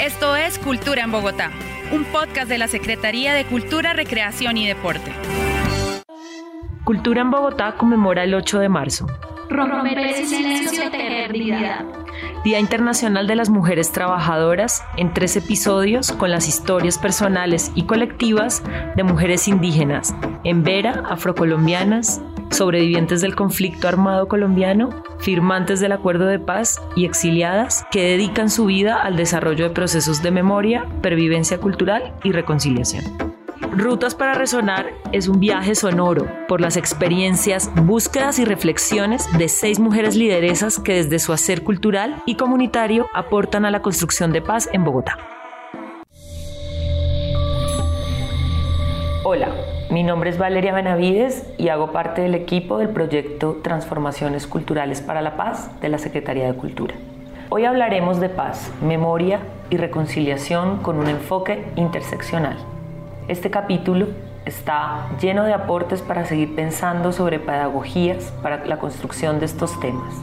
Esto es Cultura en Bogotá, un podcast de la Secretaría de Cultura, Recreación y Deporte. Cultura en Bogotá conmemora el 8 de marzo. Romper el silencio eternidad. Día Internacional de las Mujeres Trabajadoras, en tres episodios con las historias personales y colectivas de mujeres indígenas, en Vera, afrocolombianas, sobrevivientes del conflicto armado colombiano, firmantes del acuerdo de paz y exiliadas que dedican su vida al desarrollo de procesos de memoria, pervivencia cultural y reconciliación. Rutas para Resonar es un viaje sonoro por las experiencias, búsquedas y reflexiones de seis mujeres lideresas que desde su hacer cultural y comunitario aportan a la construcción de paz en Bogotá. Hola, mi nombre es Valeria Benavides y hago parte del equipo del proyecto Transformaciones Culturales para la Paz de la Secretaría de Cultura. Hoy hablaremos de paz, memoria y reconciliación con un enfoque interseccional. Este capítulo está lleno de aportes para seguir pensando sobre pedagogías para la construcción de estos temas.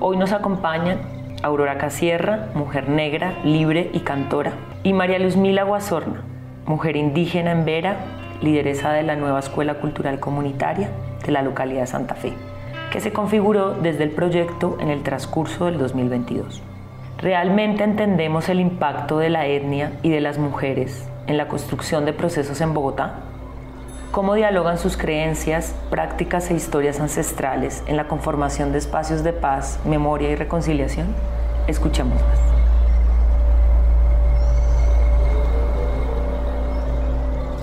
Hoy nos acompañan Aurora Casierra, mujer negra, libre y cantora, y María Luz Mila Guasorna, mujer indígena en Vera, lideresa de la nueva Escuela Cultural Comunitaria de la localidad de Santa Fe, que se configuró desde el proyecto en el transcurso del 2022. ¿Realmente entendemos el impacto de la etnia y de las mujeres en la construcción de procesos en Bogotá? ¿Cómo dialogan sus creencias, prácticas e historias ancestrales en la conformación de espacios de paz, memoria y reconciliación? Escuchemos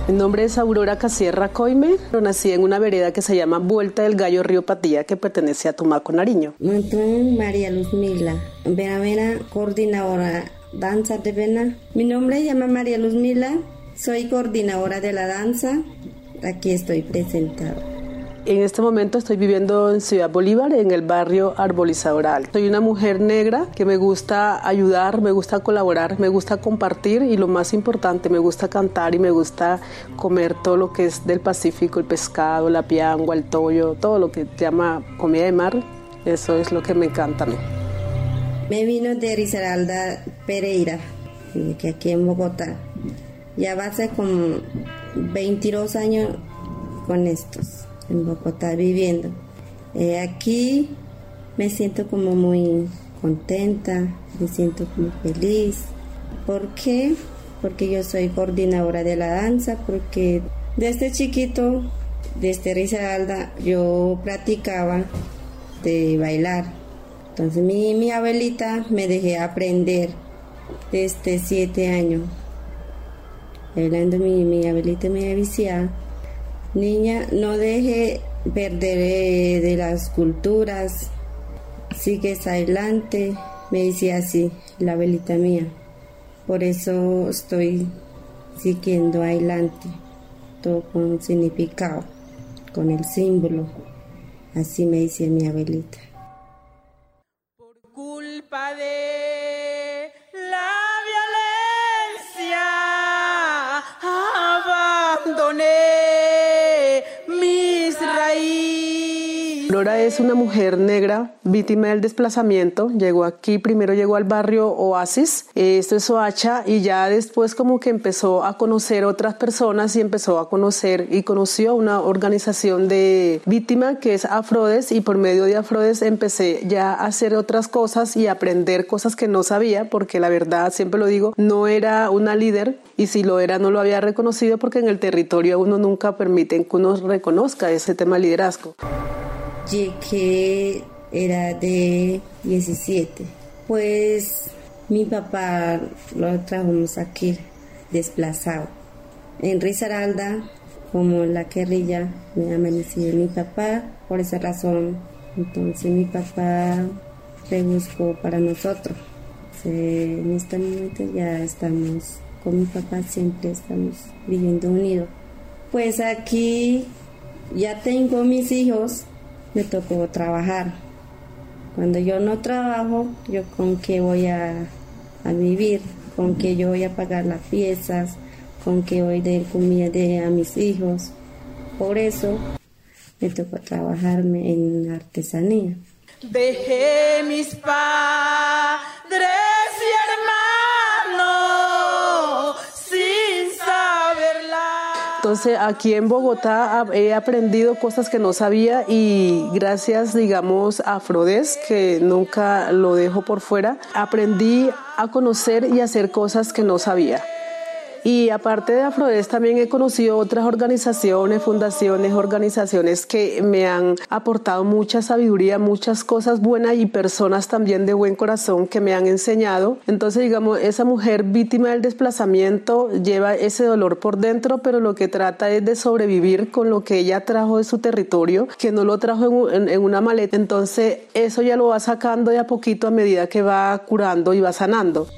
Mi nombre es Aurora Casierra Coime. Nací en una vereda que se llama Vuelta del Gallo Río Patía, que pertenece a Tumaco, Nariño. María Luz Mila, Vera coordinadora danza de Vena. Mi nombre se llama María Luz Mila, soy coordinadora de la danza. Aquí estoy presentada. En este momento estoy viviendo en Ciudad Bolívar, en el barrio Arbolizador Soy una mujer negra que me gusta ayudar, me gusta colaborar, me gusta compartir y lo más importante, me gusta cantar y me gusta comer todo lo que es del Pacífico, el pescado, la piangua, el tollo, todo lo que se llama comida de mar. Eso es lo que me encanta. Me vino de Risaralda Pereira, que aquí en Bogotá. Ya va a ser como 22 años con estos, en Bogotá viviendo. Eh, aquí me siento como muy contenta, me siento muy feliz. ¿Por qué? Porque yo soy coordinadora de la danza, porque desde chiquito, desde Risaralda, yo practicaba de bailar entonces mi, mi abuelita me dejé aprender desde siete años. Hablando mi, mi abuelita me decía, niña, no deje perder eh, de las culturas, sigues adelante, me decía así, la abuelita mía. Por eso estoy siguiendo adelante, todo con significado, con el símbolo. Así me decía mi abuelita de Nora es una mujer negra víctima del desplazamiento. Llegó aquí, primero llegó al barrio Oasis, esto es Soacha, y ya después como que empezó a conocer otras personas y empezó a conocer y conoció una organización de víctima que es Afrodes y por medio de Afrodes empecé ya a hacer otras cosas y aprender cosas que no sabía porque la verdad, siempre lo digo, no era una líder y si lo era no lo había reconocido porque en el territorio uno nunca permiten que uno reconozca ese tema de liderazgo. Llegué era de 17. Pues mi papá lo trajimos aquí desplazado. En Risaralda, como la guerrilla, me amaneció mi papá, por esa razón. Entonces mi papá rebuscó para nosotros. En este momento ya estamos con mi papá, siempre estamos viviendo unidos. Pues aquí ya tengo mis hijos, me tocó trabajar cuando yo no trabajo, yo con qué voy a, vivir, con qué yo voy a pagar las piezas, con qué voy de comida de, a mis hijos. Por eso me tocó trabajarme en artesanía. Dejé mis padres Entonces aquí en Bogotá he aprendido cosas que no sabía y gracias, digamos, a Frodes, que nunca lo dejo por fuera, aprendí a conocer y hacer cosas que no sabía. Y aparte de Afrodes también he conocido otras organizaciones, fundaciones, organizaciones que me han aportado mucha sabiduría, muchas cosas buenas y personas también de buen corazón que me han enseñado. Entonces, digamos, esa mujer víctima del desplazamiento lleva ese dolor por dentro, pero lo que trata es de sobrevivir con lo que ella trajo de su territorio, que no lo trajo en, en una maleta. Entonces, eso ya lo va sacando de a poquito a medida que va curando y va sanando.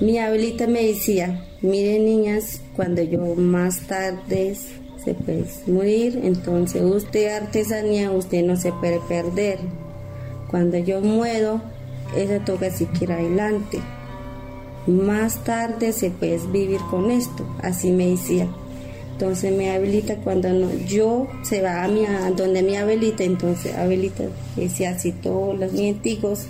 Mi abuelita me decía, miren niñas, cuando yo más tarde se puede morir, entonces usted artesanía, usted no se puede perder. Cuando yo muero, eso toca siquiera adelante. Más tarde se puede vivir con esto, así me decía. Entonces mi abuelita cuando no, yo se va a, mi, donde mi abuelita, entonces abuelita decía así todos los nieticos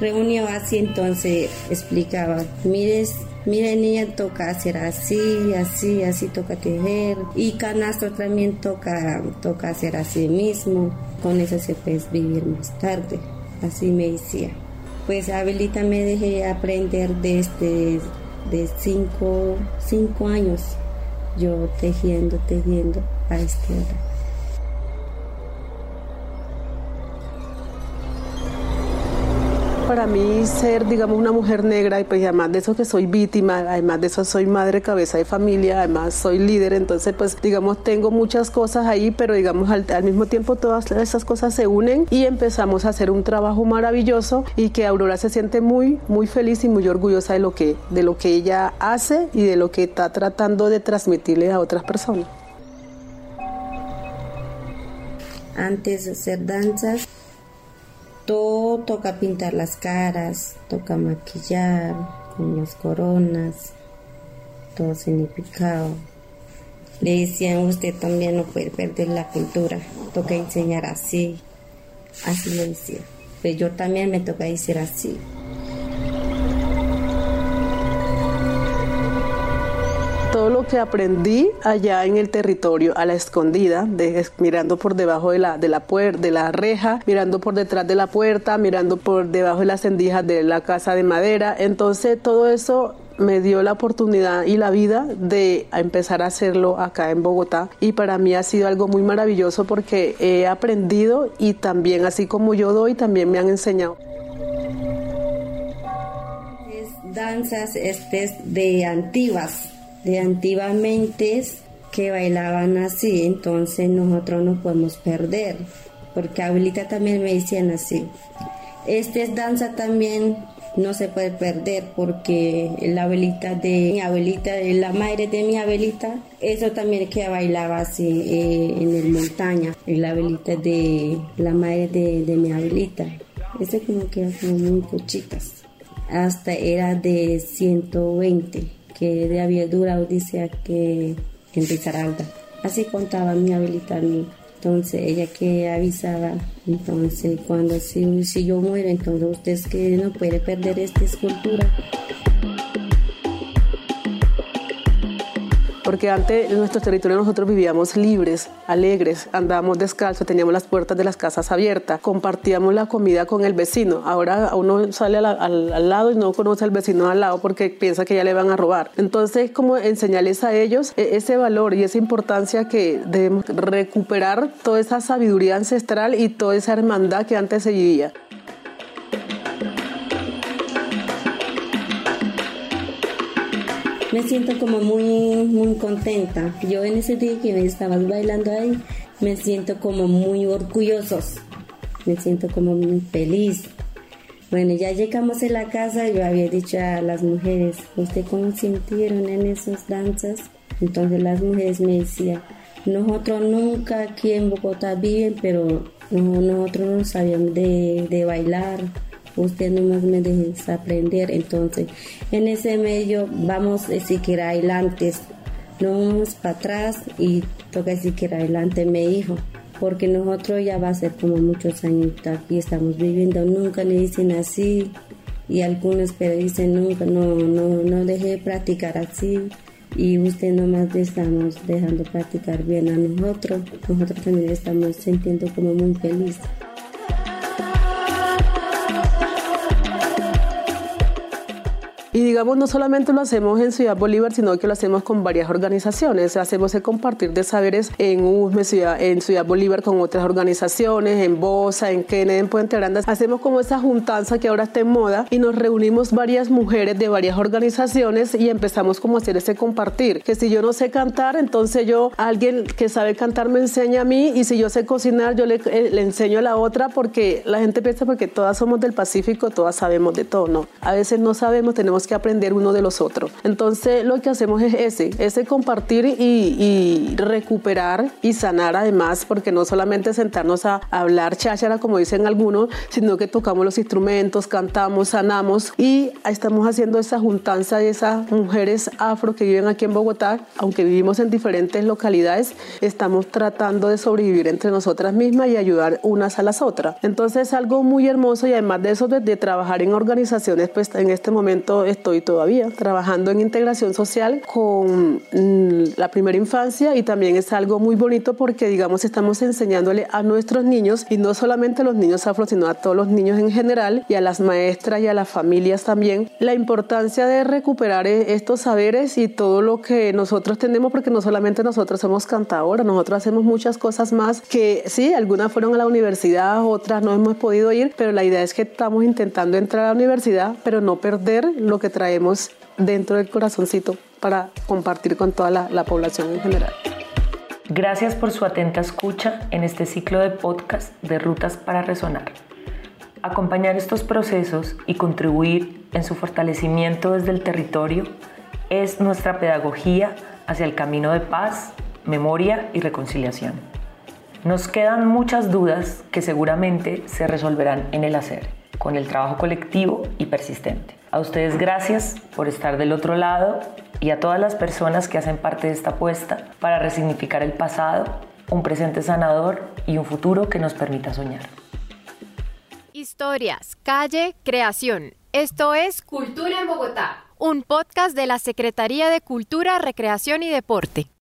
reunió así, entonces explicaba, mires, mire niña, toca hacer así, así, así toca tejer y canastro también toca, toca hacer así mismo, con eso se puede vivir más tarde, así me decía. Pues Abelita me dejé aprender desde de cinco, cinco años, yo tejiendo, tejiendo a este hora. Para mí ser, digamos, una mujer negra y pues además de eso que soy víctima, además de eso soy madre cabeza de familia, además soy líder, entonces pues digamos tengo muchas cosas ahí, pero digamos al, mismo tiempo todas esas cosas se unen y empezamos a hacer un trabajo maravilloso y que Aurora se siente muy, muy feliz y muy orgullosa de lo que, de lo que ella hace y de lo que está tratando de transmitirle a otras personas. Antes de hacer danzas, todo toca pintar las caras, toca maquillar con las coronas, todo significado. Le decían, usted también no puede perder la cultura, toca enseñar así. Así le decía. Pues yo también me toca decir así. Todo lo que aprendí allá en el territorio, a la escondida, mirando por debajo de la, de la, de la reja, mirando por detrás de la puerta, mirando por debajo de las endijas de la casa de madera. Entonces todo eso me dio la oportunidad y la vida de empezar a hacerlo acá en Bogotá y para mí ha sido algo muy maravilloso porque he aprendido y también así como yo doy también me han enseñado. danzas este, de antiguas de antiguamente que bailaban así, entonces nosotros no podemos perder, porque abuelita también me decían así. Esta danza también no se puede perder porque la abuelita de mi abuelita, la madre de mi abuelita, eso también que bailaba así eh, en el montaña, la abuelita de la madre de, de mi abuelita. Eso como que muy cochitas. Hasta era de 120 que de había dura odisea que en Risaralda. Así contaba mi abuelita a mí. Entonces ella que avisaba, entonces cuando si, si yo muero, entonces usted es que no puede perder esta escultura. Porque antes en nuestro territorio nosotros vivíamos libres, alegres, andábamos descalzos, teníamos las puertas de las casas abiertas, compartíamos la comida con el vecino. Ahora uno sale al, lado y no conoce al vecino al lado porque piensa que ya le van a robar. Entonces, como enseñarles a ellos e, ese valor y esa importancia que debemos recuperar toda esa sabiduría ancestral y toda esa hermandad que antes se vivía. Me siento como muy, muy contenta. Yo en ese día que me estabas bailando ahí, me siento como muy orgullosos, me siento como muy feliz. Bueno, ya llegamos a la casa, yo había dicho a las mujeres, ¿usted cómo sintieron en esas danzas? Entonces las mujeres me decían, nosotros nunca aquí en Bogotá viven, pero nosotros no sabíamos de, de bailar, usted nomás me dejes aprender. Entonces, en ese medio vamos a siquiera adelante, no vamos para atrás y toca siquiera adelante, me dijo. Porque nosotros ya va a ser como muchos años aquí estamos viviendo, nunca le dicen así y algunos pero dicen nunca, no, no, no dejé de practicar así, y usted nomás le estamos dejando practicar bien a nosotros. Nosotros también estamos sintiendo como muy felices. Digamos, no solamente lo hacemos en Ciudad Bolívar, sino que lo hacemos con varias organizaciones. Hacemos el compartir de saberes en USME, Ciudad, en Ciudad Bolívar con otras organizaciones, en Bosa, en Kennedy, en Puente Aranda. Hacemos como esa juntanza que ahora está en moda y nos reunimos varias mujeres de varias organizaciones y empezamos como a hacer ese compartir. Que si yo no sé cantar, entonces yo, alguien que sabe cantar me enseña a mí y si yo sé cocinar, yo le, eh, enseño a la otra porque la gente piensa porque todas somos del Pacífico, todas sabemos de todo, ¿no? A veces no sabemos, tenemos que aprender uno de los otros. Entonces lo que hacemos es ese, ese compartir y, y recuperar y sanar además, porque no solamente sentarnos a hablar cháchara como dicen algunos, sino que tocamos los instrumentos, cantamos, sanamos y estamos haciendo esa juntanza de esas mujeres afro que viven aquí en Bogotá, aunque vivimos en diferentes localidades, estamos tratando de sobrevivir entre nosotras mismas y ayudar unas a las otras. Entonces es algo muy hermoso y además de eso de, de trabajar en organizaciones, pues en este momento estoy todavía trabajando en integración social con mm, la primera infancia y también es algo muy bonito porque digamos estamos enseñándole a nuestros niños y no solamente a los niños afro sino a todos los niños en general y a las maestras y a las familias también la importancia de recuperar e, estos saberes y todo lo que nosotros tenemos porque no solamente nosotros somos cantadoras, nosotros hacemos muchas cosas más que sí, algunas fueron a la universidad, otras no hemos podido ir, pero la idea es que estamos intentando entrar a la universidad, pero no perder lo que traemos dentro del corazoncito para compartir con toda la, la población en general. Gracias por su atenta escucha en este ciclo de podcast de Rutas para Resonar. Acompañar estos procesos y contribuir en su fortalecimiento desde el territorio es nuestra pedagogía hacia el camino de paz, memoria y reconciliación. Nos quedan muchas dudas que seguramente se resolverán en el hacer, con el trabajo colectivo y persistente. A ustedes gracias por estar del otro lado y a todas las personas que hacen parte de esta apuesta para resignificar el pasado, un presente sanador y un futuro que nos permita soñar. Historias, calle, creación. Esto es Cultura en Bogotá, un podcast de la Secretaría de Cultura, Recreación y Deporte.